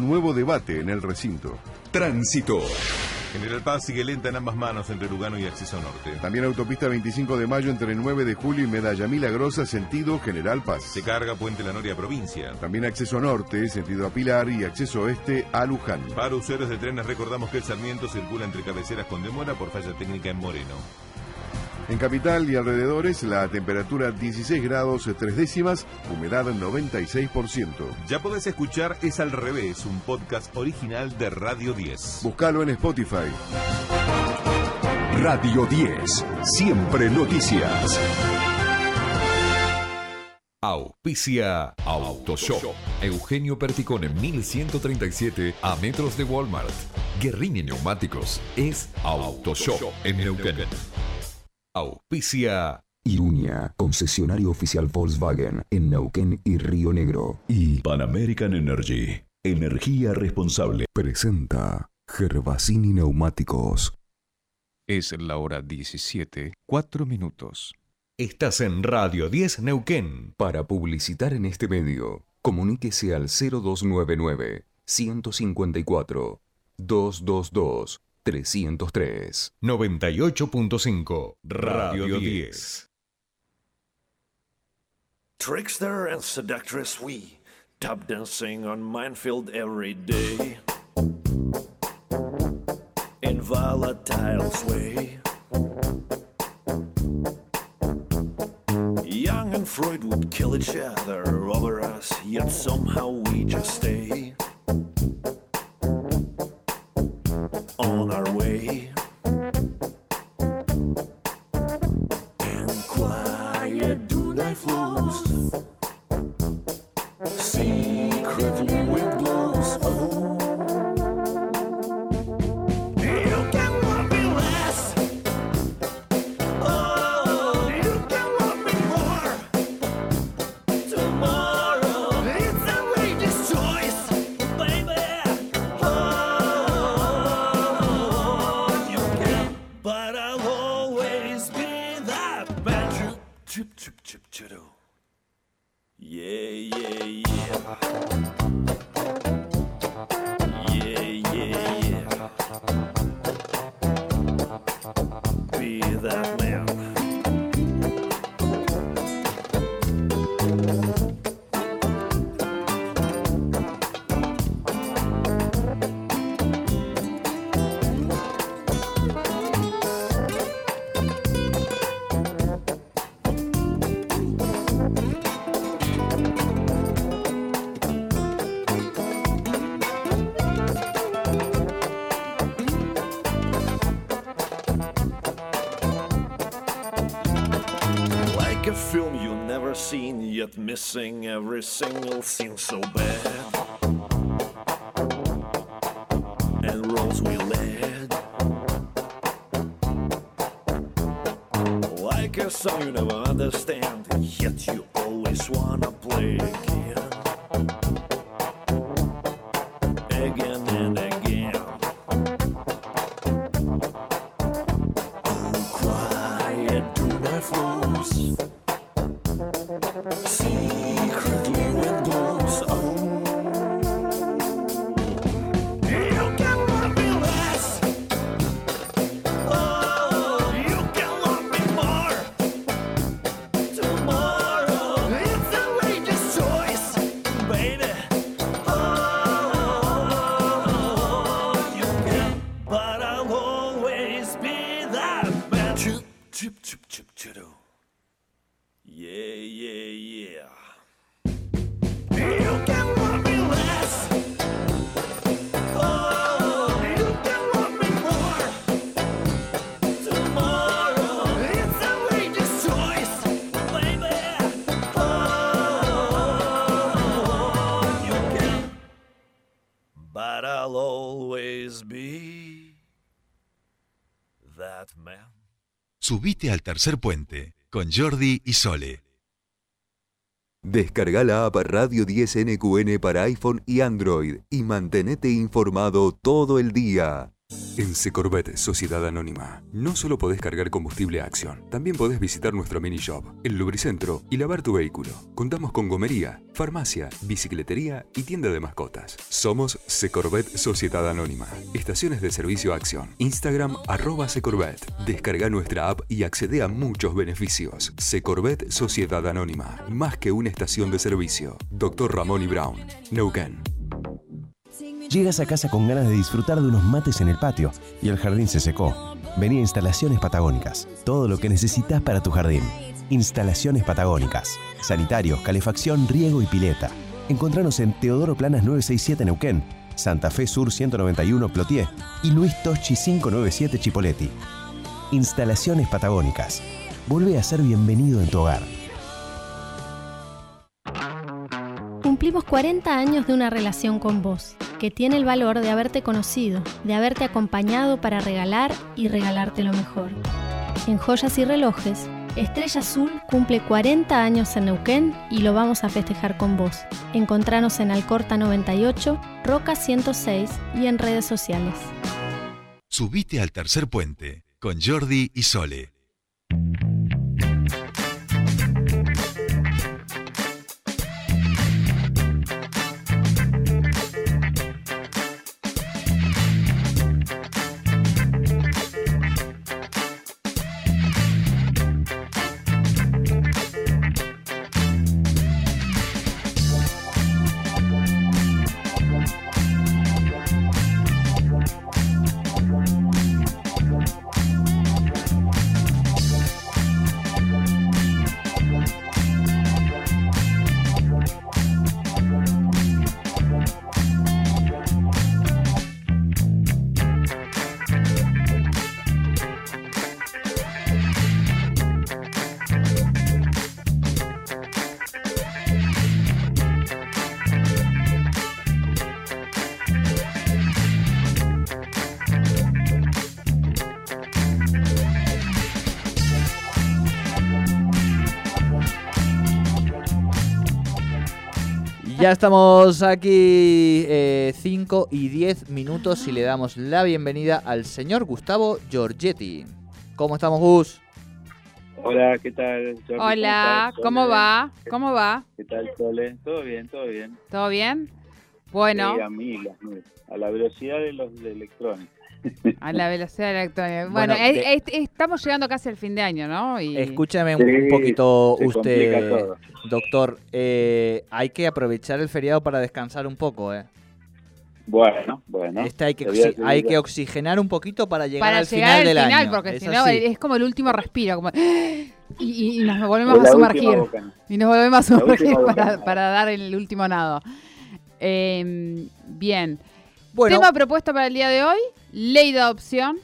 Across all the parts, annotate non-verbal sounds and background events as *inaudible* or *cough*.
Nuevo debate en el recinto. Tránsito. General Paz sigue lenta en ambas manos entre Lugano y Acceso Norte. También autopista 25 de mayo entre 9 de julio y Medalla Milagrosa, sentido General Paz. Se carga Puente La Noria Provincia. También acceso norte, sentido a Pilar y acceso oeste a Luján. Para usuarios de trenes recordamos que el Sarmiento circula entre cabeceras con demora por falla técnica en Moreno. En capital y alrededores, la temperatura 16 grados 3 décimas, humedad 96%. Ya podés escuchar Es al revés, un podcast original de Radio 10. Búscalo en Spotify. Radio 10. Siempre noticias. Auspicia Autoshop. Eugenio Perticone 1137 a metros de Walmart. Guerrini Neumáticos es Autoshop en Neuquén. Auspicia Irunia, concesionario oficial Volkswagen en Neuquén y Río Negro. Y Pan American Energy, energía responsable. Presenta Gervasini Neumáticos. Es la hora 17, 4 minutos. Estás en Radio 10 Neuquén. Para publicitar en este medio, comuníquese al 0299 154 222 303. 98.5 Radio 10. Trickster and seductress we tap dancing on minefield every day in volatile sway. Young and Freud would kill each other over us, yet somehow we just stay life yet missing every single scene so bad. And roles we led. Like a song you never understand, yet you Secretly that man. Subite al tercer puente con Jordi y Sole. Descarga la app Radio 10 NQN para iPhone y Android y mantenete informado todo el día. En Secorvet Sociedad Anónima, no solo podés cargar combustible a acción, también podés visitar nuestro mini shop, el lubricentro y lavar tu vehículo. Contamos con gomería, farmacia, bicicletería y tienda de mascotas. Somos Secorvet Sociedad Anónima. Estaciones de servicio acción. Instagram arroba Secorvet. Descarga nuestra app y accede a muchos beneficios. Secorvet Sociedad Anónima. Más que una estación de servicio. Dr. Ramón y Brown. Neuquén. Llegas a casa con ganas de disfrutar de unos mates en el patio y el jardín se secó. Vení a Instalaciones Patagónicas. Todo lo que necesitas para tu jardín. Instalaciones Patagónicas. Sanitarios, calefacción, riego y pileta. Encontranos en Teodoro Planas 967 Neuquén, Santa Fe Sur 191 Plotier y Luis Toschi 597 Chipoleti. Instalaciones Patagónicas. Vuelve a ser bienvenido en tu hogar. Cumplimos 40 años de una relación con vos, que tiene el valor de haberte conocido, de haberte acompañado para regalar y regalarte lo mejor. En Joyas y Relojes, Estrella Azul cumple 40 años en Neuquén y lo vamos a festejar con vos. Encontranos en Alcorta 98, Roca 106 y en redes sociales. Subite al tercer puente con Jordi y Sole. *laughs* Ya estamos aquí 5 y 10 minutos y le damos la bienvenida al señor Gustavo Giorgetti. ¿Cómo estamos, Gus? Hola, ¿qué tal? Jordi? Hola, ¿cómo va? ¿Cómo va? ¿Qué tal, Sole? Todo bien, todo bien. ¿Todo bien? Bueno, Sí, a mil, a la velocidad de los de electrónicos. *laughs* a la velocidad electrónica. Bueno, Bueno, es- de- es- estamos llegando casi al fin de año, ¿no? Y Escúchame un, Sí, un poquito usted, doctor. eh, hay que aprovechar el feriado para descansar un poco, ¿eh? Bueno, bueno. Este hay que, oxi- hay que oxigenar un poquito para llegar para al llegar final al del final, año. porque Es si no es como el último respiro, como *gasps* y, y- y nos volvemos a la sumergir. Y nos volvemos a La sumergir para, para dar el último nado. Eh, bien. Bueno, Tema propuesto para el día de hoy, ley de adopción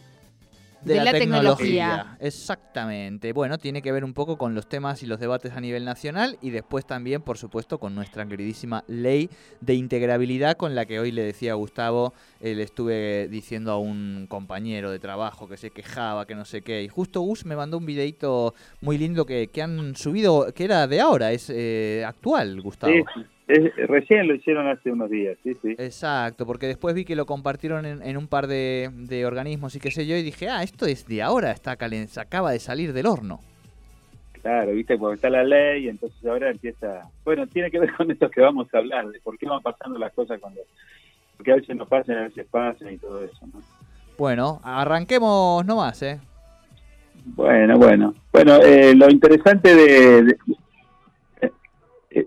de, la, tecnología. Exactamente. Bueno, tiene que ver un poco con los temas y los debates a nivel nacional y después también, por supuesto, con nuestra queridísima ley de integrabilidad con la que hoy le decía a Gustavo, eh, le estuve diciendo a un compañero de trabajo que se quejaba, que no sé qué. Y justo Gus me mandó un videito muy lindo que, que han subido, que era de ahora, es eh, actual, Gustavo. Sí. Es- recién lo hicieron hace unos días, sí, sí. Exacto, porque después vi que lo compartieron en, en un par de, de organismos y qué sé yo, y dije, ah, esto es de ahora, está se acaba de salir del horno. Claro, viste, porque está la ley, entonces ahora empieza... Bueno, tiene que ver con esto que vamos a hablar, de por qué van pasando las cosas cuando... Porque a veces no pasan, a veces pasan y todo eso, ¿no? Bueno, arranquemos nomás, ¿eh? Bueno, bueno. Bueno, eh, lo interesante de, de,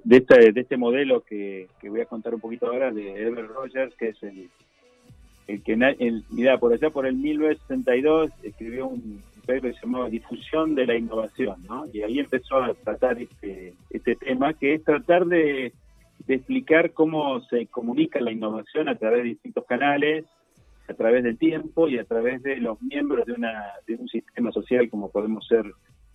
de este, de este modelo que, que voy a contar un poquito ahora de Herbert Rogers, que es el, el que, el, mira, por allá por el 1962 escribió un paper que se llamaba Difusión de la Innovación, ¿no? Y ahí empezó a tratar este, este tema, que es tratar de, de explicar cómo se comunica la innovación a través de distintos canales, a través del tiempo y a través de los miembros de, una, de un sistema social como podemos ser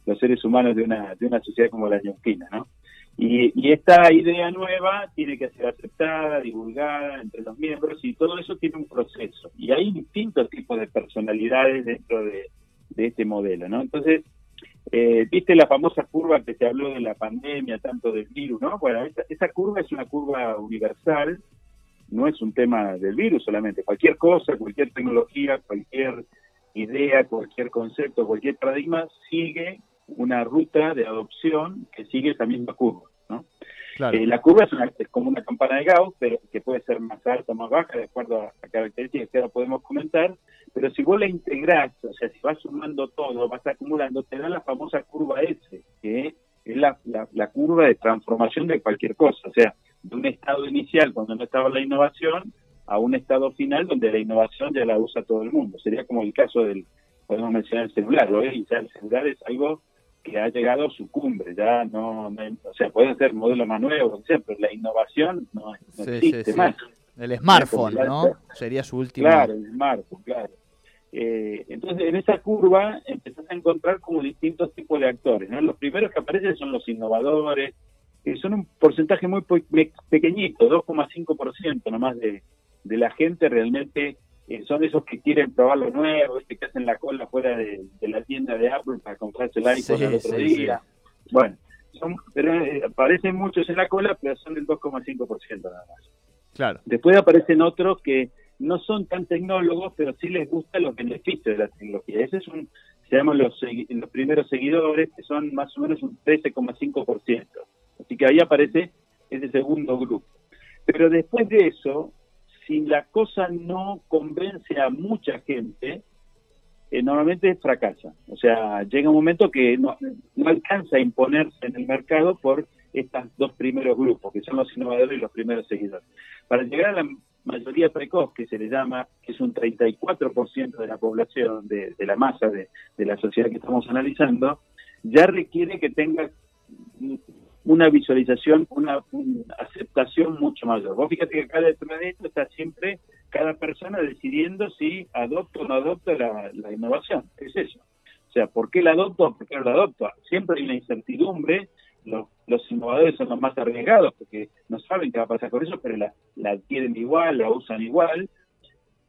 los seres humanos de una, de una sociedad como la ñauquina, ¿no? Y, y esta idea nueva tiene que ser aceptada, divulgada entre los miembros y todo eso tiene un proceso. Y hay distintos tipos de personalidades dentro de, este modelo, ¿no? Entonces, eh, viste la famosa curva que se habló de la pandemia, tanto del virus, ¿no? Bueno, esa, esa curva es una curva universal no es un tema del virus solamente, cualquier cosa, cualquier tecnología, cualquier idea, cualquier concepto, cualquier paradigma sigue una ruta de adopción que sigue esa misma curva. ¿no? Eh, la curva es, como una campana de Gauss, pero que puede ser más alta o más baja, de acuerdo a, características que ahora podemos comentar, pero si vos la integrás, o sea, si vas sumando todo, vas acumulando, te da la famosa curva S, que es la, la, curva de transformación de cualquier cosa, o sea, de un estado inicial cuando no estaba la innovación a un estado final donde la innovación ya la usa todo el mundo. Sería como el caso del, podemos mencionar el celular, ¿no? Y ya el celular es algo que ha llegado a su cumbre, ya no, o sea, pueden ser modelos más nuevos, pero la innovación no, existe más. El smartphone, ¿no? Sería su último. Claro, el smartphone, claro. Eh, entonces, en esa curva empezás a encontrar como distintos tipos de actores, ¿no? Los primeros que aparecen son los innovadores, que son un porcentaje muy pequeñito, 2,5% nomás de, de la gente realmente eh, son esos que quieren probar lo nuevo, este que hacen la cola fuera de, la tienda de Apple para comprarse el iPhone el otro día. Bueno, son, pero, eh, aparecen muchos en la cola, pero son del 2,5% nada más. Claro. Después aparecen otros que no son tan tecnólogos, pero sí les gusta los beneficios de la tecnología. Ese es un, se llaman los, los primeros seguidores, que son más o menos un 13,5%. Así que ahí aparece ese segundo grupo. Pero después de eso, si la cosa no convence a mucha gente, eh, normalmente fracasa. O sea, llega un momento que no, no alcanza a imponerse en el mercado por estos dos primeros grupos, que son los innovadores y los primeros seguidores. Para llegar a la mayoría precoz, que se le llama, que es un 34% de la población, de, la masa de, de, la sociedad que estamos analizando, ya requiere que tenga una visualización, una, aceptación mucho mayor. Vos fíjate que cada esto está siempre cada persona decidiendo si adopta o no adopta la, innovación. Es eso. O sea, ¿por qué la adopto por qué no la adopto? Siempre hay una incertidumbre. Los, los innovadores son los más arriesgados porque no saben qué va a pasar con eso, pero la, la adquieren igual, la usan igual.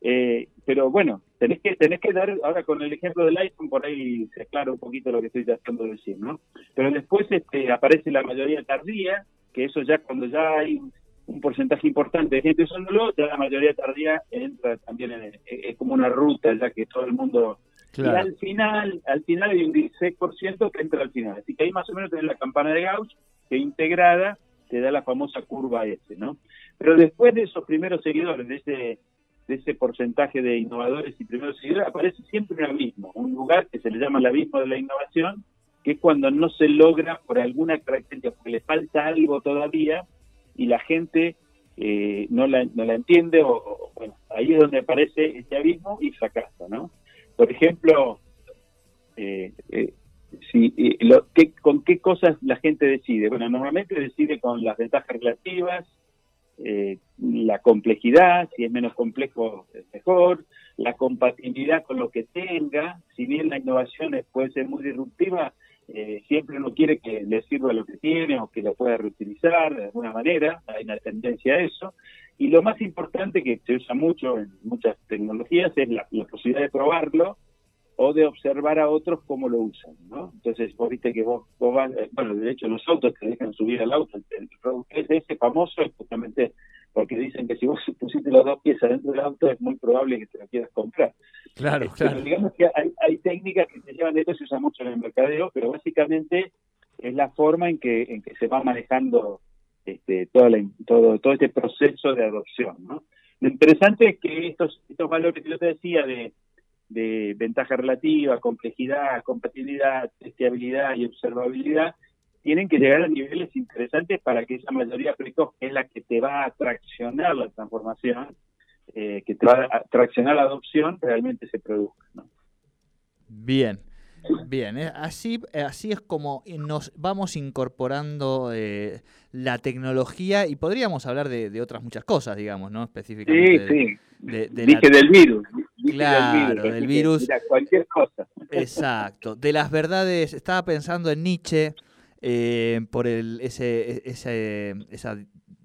Eh, pero bueno, tenés que tenés que dar, ahora con el ejemplo del iPhone, por ahí se aclara un poquito lo que estoy tratando de decir, ¿no? Pero después este, aparece la mayoría tardía, que eso ya cuando ya hay un porcentaje importante de gente usándolo, ya la mayoría tardía entra también en, es como una ruta ya que todo el mundo y al final al final hay un 16% que entra al final. Así que ahí más o menos tenés la campana de Gauss que integrada te da la famosa curva S no pero después de esos primeros seguidores de ese de ese porcentaje de innovadores y primeros seguidores, aparece siempre un abismo, un lugar que se le llama el abismo de la innovación, que es cuando no se logra por alguna característica, porque le falta algo todavía y la gente eh, no, la, no la entiende, o, bueno, ahí es donde aparece este abismo y fracasa, ¿no? Por ejemplo, eh, eh, si, lo, ¿con qué cosas la gente decide? Bueno, normalmente decide con las ventajas relativas, eh, la complejidad, si es menos complejo es mejor, la compatibilidad con lo que tenga, si bien la innovación puede ser muy disruptiva, eh, siempre uno quiere que le sirva lo que tiene o que lo pueda reutilizar de alguna manera, hay una tendencia a eso, y lo más importante que se usa mucho en muchas tecnologías es la posibilidad de probarlo o de observar a otros cómo lo usan, ¿no? Entonces, vos viste que vos, vos vas, eh, bueno, de hecho los autos te dejan subir al auto, el, el ese famoso es justamente porque dicen que si vos *laughs* pusiste las dos piezas dentro del auto es muy probable que te lo quieras comprar. Claro, este, claro. digamos que hay, hay técnicas que se llevan de esto, se usa mucho en el mercadeo, pero básicamente es la forma en que, en que se va manejando este, toda la, todo, todo este proceso de adopción, ¿no? Lo interesante es que estos, estos valores que yo te decía de de ventaja relativa, complejidad, compatibilidad, testeabilidad y observabilidad, tienen que llegar a niveles interesantes para que esa mayoría precoz, que es la que te va a traccionar la transformación, eh, que te va a traccionar la adopción, realmente se produzca. Bien. Bien, eh, así, eh, así es como nos vamos incorporando la tecnología y podríamos hablar de, otras muchas cosas, digamos, ¿no? Específicamente. Sí, sí. Dije del virus. Claro, del virus. cualquier cosa. Exacto. De las verdades, estaba pensando en Nietzsche, eh, por el, ese, ese, esa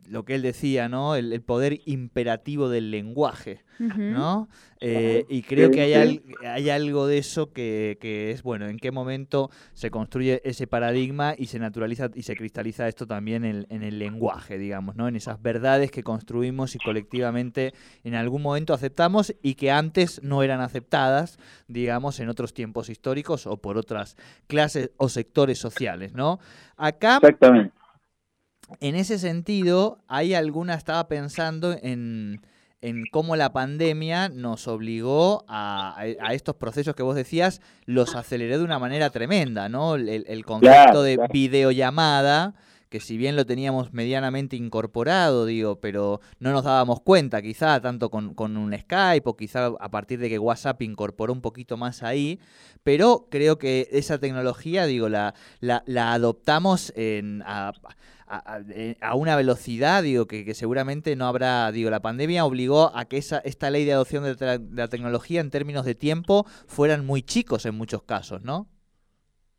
lo que él decía, ¿no? El, poder imperativo del lenguaje, ¿no? Eh, y creo que hay, hay algo de eso que, es, bueno, en qué momento se construye ese paradigma y se naturaliza y se cristaliza esto también en, en, el lenguaje, digamos, ¿no? En esas verdades que construimos y colectivamente en algún momento aceptamos y que antes no eran aceptadas, digamos, en otros tiempos históricos o por otras clases o sectores sociales, ¿no? Acá... Exactamente en ese sentido, hay alguna, estaba pensando en, cómo la pandemia nos obligó a, estos procesos que vos decías, los aceleró de una manera tremenda, ¿no? El, concepto de videollamada, que si bien lo teníamos medianamente incorporado, digo, pero no nos dábamos cuenta, quizá tanto con, un Skype o quizá a partir de que WhatsApp incorporó un poquito más ahí, pero creo que esa tecnología, digo, la, la, adoptamos en a, una velocidad, digo, que, seguramente no habrá, digo, la pandemia obligó a que esa, esta ley de adopción de, la tecnología en términos de tiempo fueran muy chicos en muchos casos, ¿no?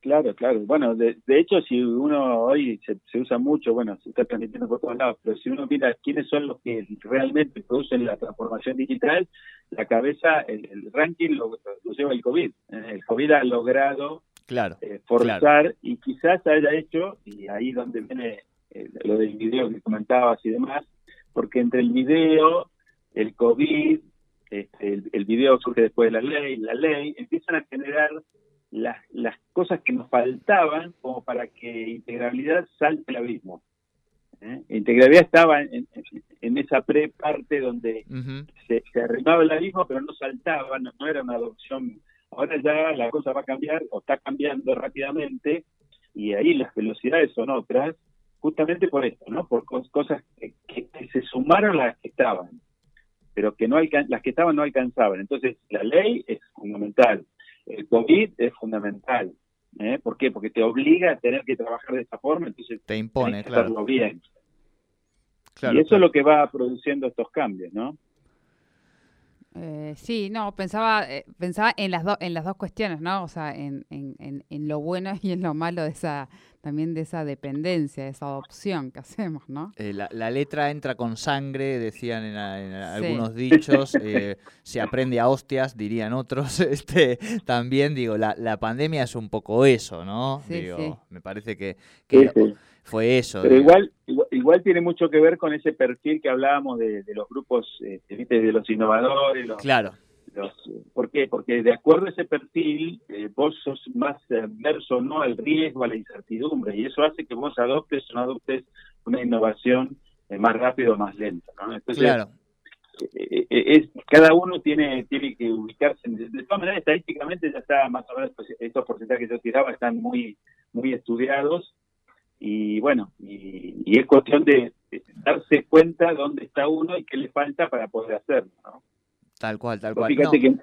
Claro, claro. Bueno, de, hecho, si uno hoy se, usa mucho, bueno, se está transmitiendo por todos lados, pero si uno mira quiénes son los que realmente producen la transformación digital, la cabeza, el, ranking lo, lleva el COVID. Eh, el COVID ha logrado claro, eh, forzar y quizás haya hecho, y ahí donde viene eh, lo del video que comentabas y demás, porque entre el video, el COVID, este, el, video surge después de la ley, la ley, empiezan a generar las, las cosas que nos faltaban como para que integrabilidad salte el abismo. ¿eh? Integrabilidad estaba en, esa pre-parte donde se, se, arrimaba el abismo, pero no saltaba, no, era una adopción. Ahora ya la cosa va a cambiar o está cambiando rápidamente y ahí las velocidades son otras justamente por esto, ¿no? Por cosas que, se sumaron a las que estaban, pero que no las que estaban no alcanzaban. Entonces, la ley es fundamental, el COVID es fundamental. ¿eh? ¿Por qué? Porque te obliga a tener que trabajar de esta forma, entonces te impone, claro. hacerlo bien. y eso es lo que va produciendo estos cambios, ¿no? Eh, sí, no, pensaba, eh, pensaba en las dos, en las dos cuestiones, ¿no? O sea, en, en, en, lo bueno y en lo malo de esa, también de esa dependencia, de esa adopción que hacemos, ¿no? Eh, la, la, letra entra con sangre, decían en, algunos dichos, se aprende a hostias, dirían otros. *laughs* Este, también digo, la, la pandemia es un poco eso, ¿no? digo, me parece que, que fue eso. Pero igual, igual, tiene mucho que ver con ese perfil que hablábamos de, los grupos, eh, de los innovadores. Los, claro. ¿Por qué? Porque de acuerdo a ese perfil, eh, vos sos más adverso no al riesgo, a la incertidumbre, y eso hace que vos adoptes o no adoptes una innovación eh, más rápido o más lenta. Entonces, claro. es, cada uno tiene tiene que ubicarse. De, todas maneras, estadísticamente ya está más o menos, pues, estos porcentajes que yo tiraba están muy, muy estudiados y bueno, y, es cuestión de, darse cuenta dónde está uno y qué le falta para poder hacerlo, ¿no? Tal cual, tal cual. Fíjate que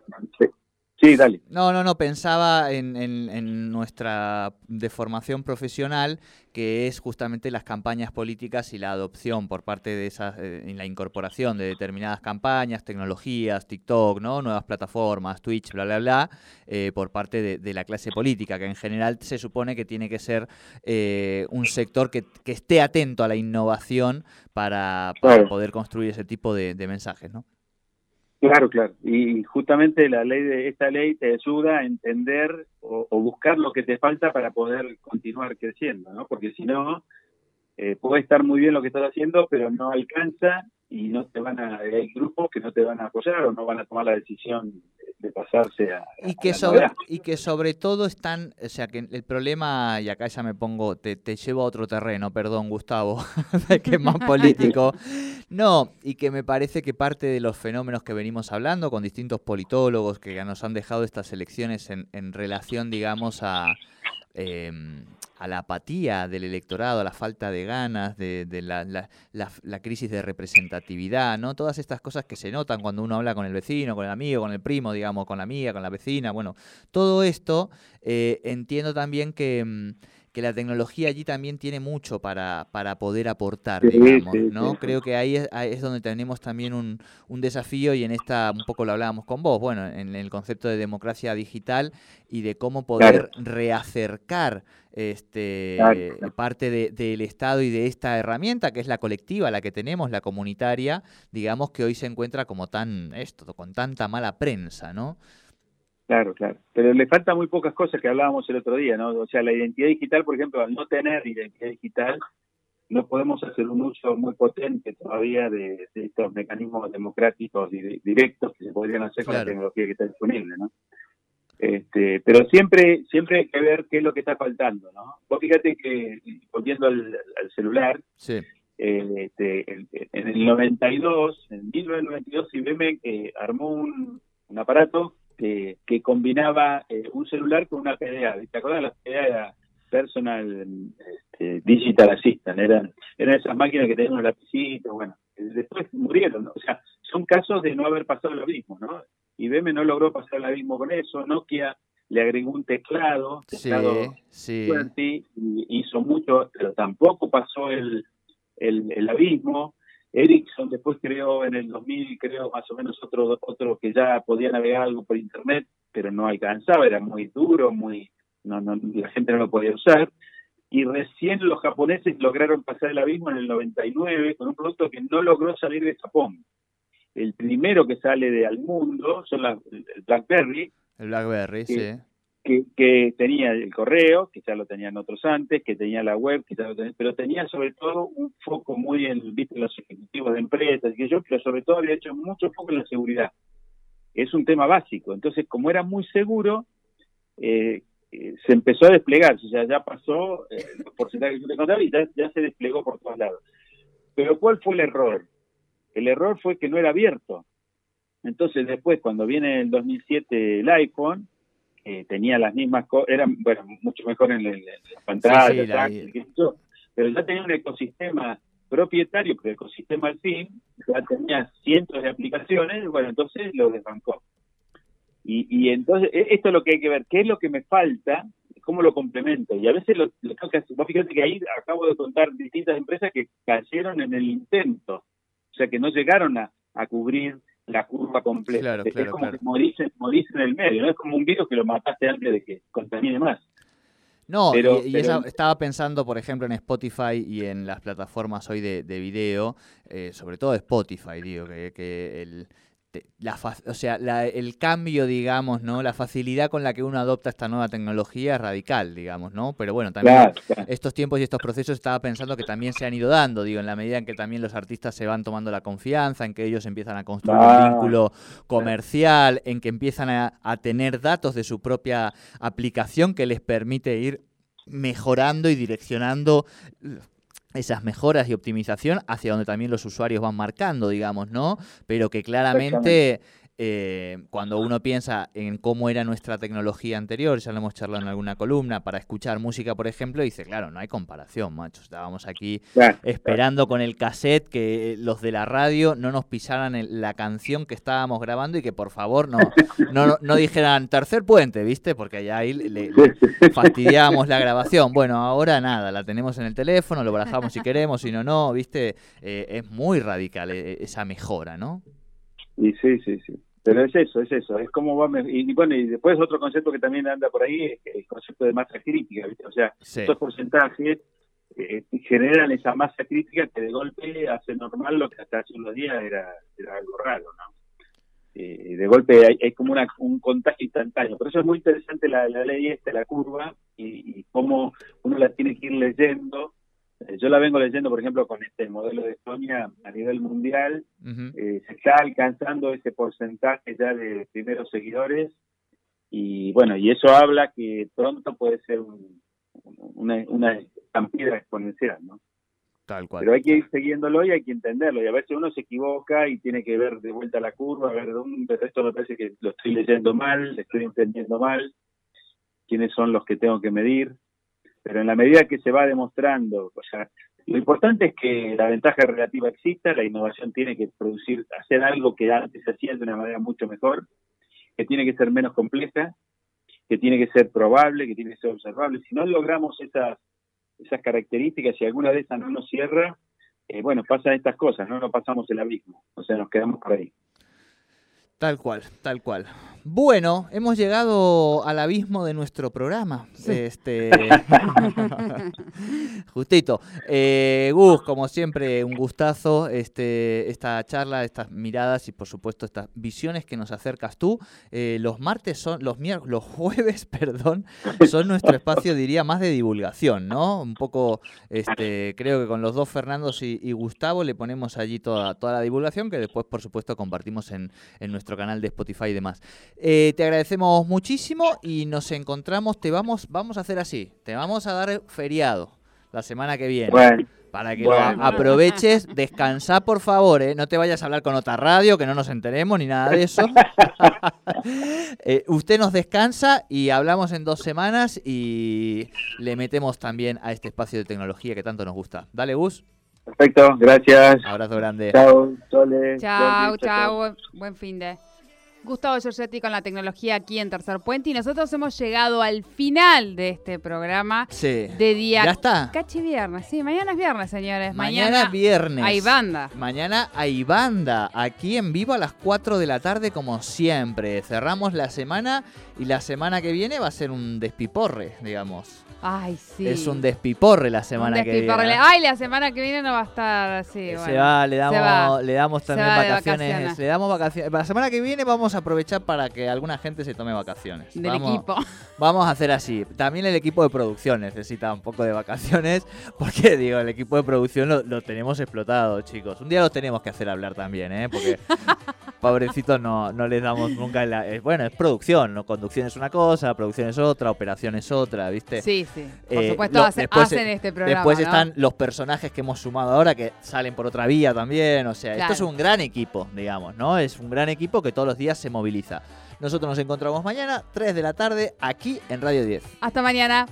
Sí, dale. No, no, no, pensaba en, en, nuestra deformación profesional, que es justamente las campañas políticas y la adopción por parte de esas, eh, en la incorporación de determinadas campañas, tecnologías, TikTok, ¿no? Nuevas plataformas, Twitch, bla, bla, bla, eh, por parte de, la clase política, que en general se supone que tiene que ser eh, un sector que, esté atento a la innovación para, poder construir ese tipo de, de mensajes, ¿no? Claro, claro. Y justamente la ley de esta ley te ayuda a entender o, buscar lo que te falta para poder continuar creciendo, ¿no? Porque si no, eh, puede estar muy bien lo que estás haciendo, pero no alcanza y no te van a, hay grupos que no te van a apoyar o no van a tomar la decisión de pasarse a, y que sobre y que sobre todo están o sea que el problema y acá ya me pongo te, te llevo a otro terreno perdón Gustavo *laughs* que es más *laughs* político. No y que me parece que parte de los fenómenos que venimos hablando con distintos politólogos que ya nos han dejado estas elecciones en, en relación digamos a eh, a la apatía del electorado, a la falta de ganas, de, la, la, crisis de representatividad, ¿no? Todas estas cosas que se notan cuando uno habla con el vecino, con el amigo, con el primo, digamos, con la amiga, con la vecina, bueno, todo esto eh, entiendo también que, mm, que la tecnología allí también tiene mucho para, para poder aportar, Sí, digamos, sí, ¿no? sí. Creo que ahí es, ahí es donde tenemos también un, un desafío y en esta, un poco lo hablábamos con vos, bueno, en el concepto de democracia digital y de cómo poder reacercar este Claro. parte de- del Estado y de esta herramienta que es la colectiva, la que tenemos, la comunitaria, digamos que hoy se encuentra como tan esto, con tanta mala prensa, ¿no? Claro, claro. Pero le faltan muy pocas cosas que hablábamos el otro día, ¿no? O sea, la identidad digital, por ejemplo, al no tener identidad digital, no podemos hacer un uso muy potente todavía de, de estos mecanismos democráticos di- directos que se podrían hacer con la tecnología que está disponible, ¿no? Este, pero siempre siempre hay que ver qué es lo que está faltando, ¿no? Vos fíjate que, volviendo al, al celular, Sí. eh, este, el- en el 92, en 1992, IBM eh, armó un, un aparato que, que combinaba eh, un celular con una PDA. ¿Te acuerdas? La PDA era Personal este, Digital Assistant, eran, eran esas máquinas que tenían unos lapicitos, bueno, después murieron, ¿no? o sea, son casos de no haber pasado el abismo, ¿no? IBM no logró pasar el abismo con eso, Nokia le agregó un teclado, Sí, teclado sí. Y hizo mucho, pero tampoco pasó el, el, el abismo. Ericsson después creó en el 2000, creo más o menos otro otro que ya podía navegar algo por internet, pero no alcanzaba, era muy duro, muy no, no la gente no lo podía usar. Y recién los japoneses lograron pasar el abismo en el 99 con un producto que no logró salir de Japón. El primero que sale de al mundo son las, el BlackBerry, El BlackBerry, Sí. sí. Que, tenía el correo, que lo tenían otros antes, que tenía la web, que ya lo tenía, pero tenía sobre todo un foco muy en, viste, los ejecutivos de empresas, que yo, pero sobre todo había hecho mucho foco en la seguridad. Es un tema básico. Entonces, como era muy seguro, eh, eh, se empezó a desplegar, o sea, ya pasó eh, los porcentajes que yo te contaba y ya, ya se desplegó por todos lados. Pero ¿cuál fue el error? El error fue que no era abierto. Entonces, después, cuando viene el 2007 el iPhone, eh, tenía las mismas cosas, era bueno, mucho mejor en, el- en la pantalla, Sí, sí, la- táctil, qué sé yo, pero ya tenía un ecosistema propietario, pero el ecosistema al fin, ya tenía cientos de aplicaciones, bueno, entonces lo desbancó. Y, y entonces, e- esto es lo que hay que ver, qué es lo que me falta, cómo lo complemento. Y a veces lo, lo tengo que hacer. Vos fíjate que ahí acabo de contar distintas empresas que cayeron en el intento, o sea, que no llegaron a, a cubrir la curva completa. Claro, es claro, como claro. que morís, en- morís en el medio, no es como un virus que lo mataste antes de que contamine más. No, Pero- y, y pero- esa- estaba pensando, por ejemplo, en Spotify y en las plataformas hoy de, de video, eh, sobre todo Spotify, digo, que, que el, la fa- o sea, la- el cambio, digamos, ¿no? La facilidad con la que uno adopta esta nueva tecnología es radical, digamos, ¿no? Pero bueno, también Claro, claro. estos tiempos y estos procesos estaba pensando que también se han ido dando, digo, en la medida en que también los artistas se van tomando la confianza, en que ellos empiezan a construir Ah, un vínculo comercial, en que empiezan a, a tener datos de su propia aplicación que les permite ir mejorando y direccionando esas mejoras y optimización hacia donde también los usuarios van marcando, digamos, ¿no? Pero que claramente eh, cuando uno piensa en cómo era nuestra tecnología anterior, ya lo hemos charlado en alguna columna, para escuchar música, por ejemplo, dice, claro, no hay comparación, macho. Estábamos aquí Claro, esperando con el cassette que eh, los de la radio no nos pisaran el- la canción que estábamos grabando y que por favor no, no, no dijeran tercer puente, ¿viste? Porque allá ahí le, le- fastidiábamos la grabación. Bueno, ahora nada, la tenemos en el teléfono, lo barajamos si queremos, si no, no, ¿viste? Eh, es muy radical eh, esa mejora, ¿no? Y sí, sí, sí. Pero es eso, es eso. Es como va. Y, y bueno, y después otro concepto que también anda por ahí es el concepto de masa crítica, ¿viste? O sea, Sí. estos porcentajes eh, generan esa masa crítica que de golpe hace normal lo que hasta hace unos días era, era algo raro, ¿no? Eh, de golpe hay, hay como una, un contagio instantáneo. Por eso es muy interesante la, la ley esta, la curva, y, y cómo uno la tiene que ir leyendo. Eh, yo la vengo leyendo, por ejemplo, con este modelo de Estonia a nivel mundial, eh, se está alcanzando ese porcentaje ya de primeros seguidores y bueno, y eso habla que pronto puede ser un- una, una estampida exponencial, ¿no? Tal cual. Pero hay que ir siguiéndolo y hay que entenderlo y a veces uno se equivoca y tiene que ver de vuelta la curva, a ver esto me parece que lo estoy leyendo mal, lo estoy entendiendo mal, quiénes son los que tengo que medir, pero en la medida que se va demostrando, o sea, lo importante es que la ventaja relativa exista, la innovación tiene que producir, hacer algo que antes se hacía de una manera mucho mejor, que tiene que ser menos compleja, que tiene que ser probable, que tiene que ser observable. Si no logramos esas, esas características, si alguna de esas no nos cierra, eh, bueno, pasan estas cosas, no nos pasamos el abismo, o sea, nos quedamos por ahí. Tal cual, tal cual. Bueno, hemos llegado al abismo de nuestro programa. Este, *laughs* justito. Eh, Gus, como siempre, un gustazo. Este, esta charla, estas miradas y por supuesto estas visiones que nos acercas tú. Eh, los martes son, los miércoles, los jueves, *laughs* perdón, son nuestro espacio, diría, más de divulgación, ¿no? Un poco, este, creo que con los dos Fernandos y, y Gustavo le ponemos allí toda, toda la divulgación que después, por supuesto, compartimos en, en nuestro canal de Spotify y demás. Eh, te agradecemos muchísimo y nos encontramos, te vamos, vamos a hacer así, te vamos a dar feriado la semana que viene. Bueno, Para que bueno. lo aproveches, descansa por favor, ¿eh? no te vayas a hablar con otra radio, que no nos enteremos ni nada de eso. *laughs* Eh, usted nos descansa y hablamos en dos semanas y le metemos también a este espacio de tecnología que tanto nos gusta. Dale, Gus. Perfecto, gracias. Abrazo grande. Chao, Sole. Chao, chao. buen- Buen fin de. Gustavo Giorgetti con la tecnología aquí en Tercer Puente y nosotros hemos llegado al final de este programa Sí. de día ¿Ya está? Cachi viernes. Sí, mañana es viernes, señores. Mañana, viernes. Hay banda. Mañana hay banda. Aquí en vivo a las 4 de la tarde, como siempre. Cerramos la semana y la semana que viene va a ser un despiporre, digamos. Ay, sí. Es un despiporre la semana que viene. Ay, la semana que viene no va a estar así. Se bueno. va, le Se damos, va. le damos Se también vacaciones, vacaciones. Le damos vacaciones. Para la semana que viene vamos a aprovechar para que alguna gente se tome vacaciones. Del Vamos- equipo. *laughs* Vamos a hacer así. También el equipo de producción necesita un poco de vacaciones. *laughs* Porque, digo, el equipo de producción lo, lo tenemos explotado, chicos. Un día los tenemos que hacer hablar también, ¿eh? Porque, *laughs* pobrecitos, no, no les damos nunca la. eh, bueno, es producción, ¿no? Conducción es una cosa, producción es otra, operación es otra, ¿viste? Sí, sí. Por Eh, supuesto, lo- hace- después, hacen eh, este programa. Después ¿no? están los personajes que hemos sumado ahora que salen por otra vía también. O sea, Claro. esto es un gran equipo, digamos, ¿no? Es un gran equipo que todos los días se moviliza. Nosotros nos encontramos mañana, 3 de la tarde, aquí en Radio 10. Hasta mañana.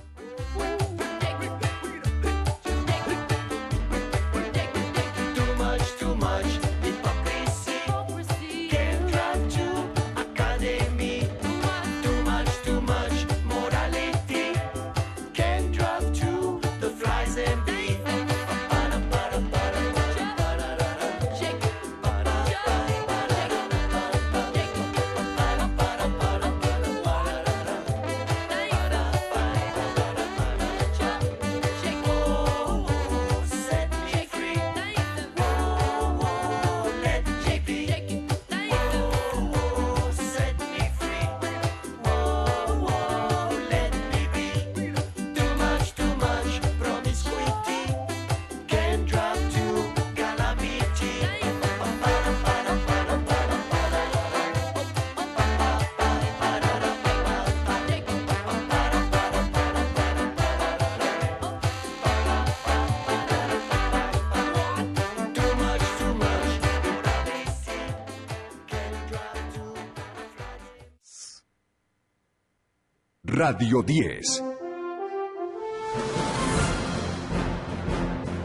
Radio 10.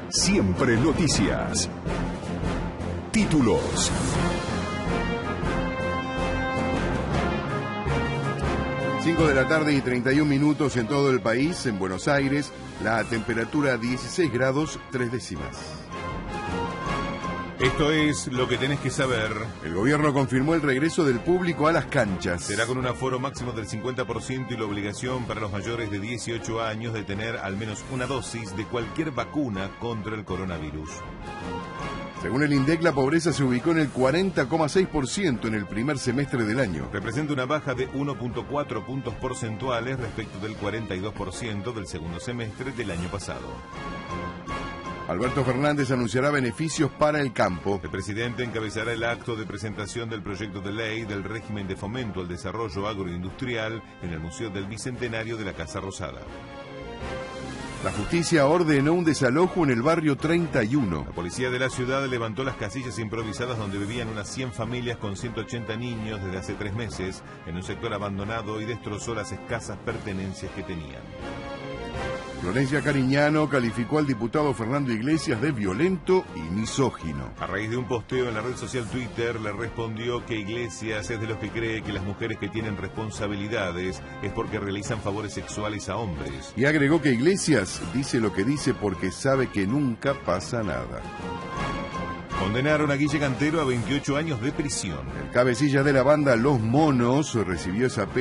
Siempre noticias. Títulos. Cinco de la tarde y 31 minutos en todo el país, en Buenos Aires, la temperatura 16 grados 3 décimas. Esto es lo que tenés que saber. El gobierno confirmó el regreso del público a las canchas. Será con un aforo máximo del 50% y la obligación para los mayores de 18 años de tener al menos una dosis de cualquier vacuna contra el coronavirus. Según el INDEC, la pobreza se ubicó en el 40,6% en el primer semestre del año. Representa una baja de 1.4 puntos porcentuales respecto del 42% del segundo semestre del año pasado. Alberto Fernández anunciará beneficios para el campo. El presidente encabezará el acto de presentación del proyecto de ley del régimen de fomento al desarrollo agroindustrial en el Museo del Bicentenario de la Casa Rosada. La justicia ordenó un desalojo en el barrio 31. La policía de la ciudad levantó las casillas improvisadas donde vivían unas 100 familias con 180 niños desde hace tres meses en un sector abandonado y destrozó las escasas pertenencias que tenían. Florencia Cariñano calificó al diputado Fernando Iglesias de violento y misógino. A raíz de un posteo en la red social Twitter, le respondió que Iglesias es de los que cree que las mujeres que tienen responsabilidades es porque realizan favores sexuales a hombres. Y agregó que Iglesias dice lo que dice porque sabe que nunca pasa nada. Condenaron a Guille Cantero a 28 años de prisión. El cabecilla de la banda Los Monos recibió esa pena.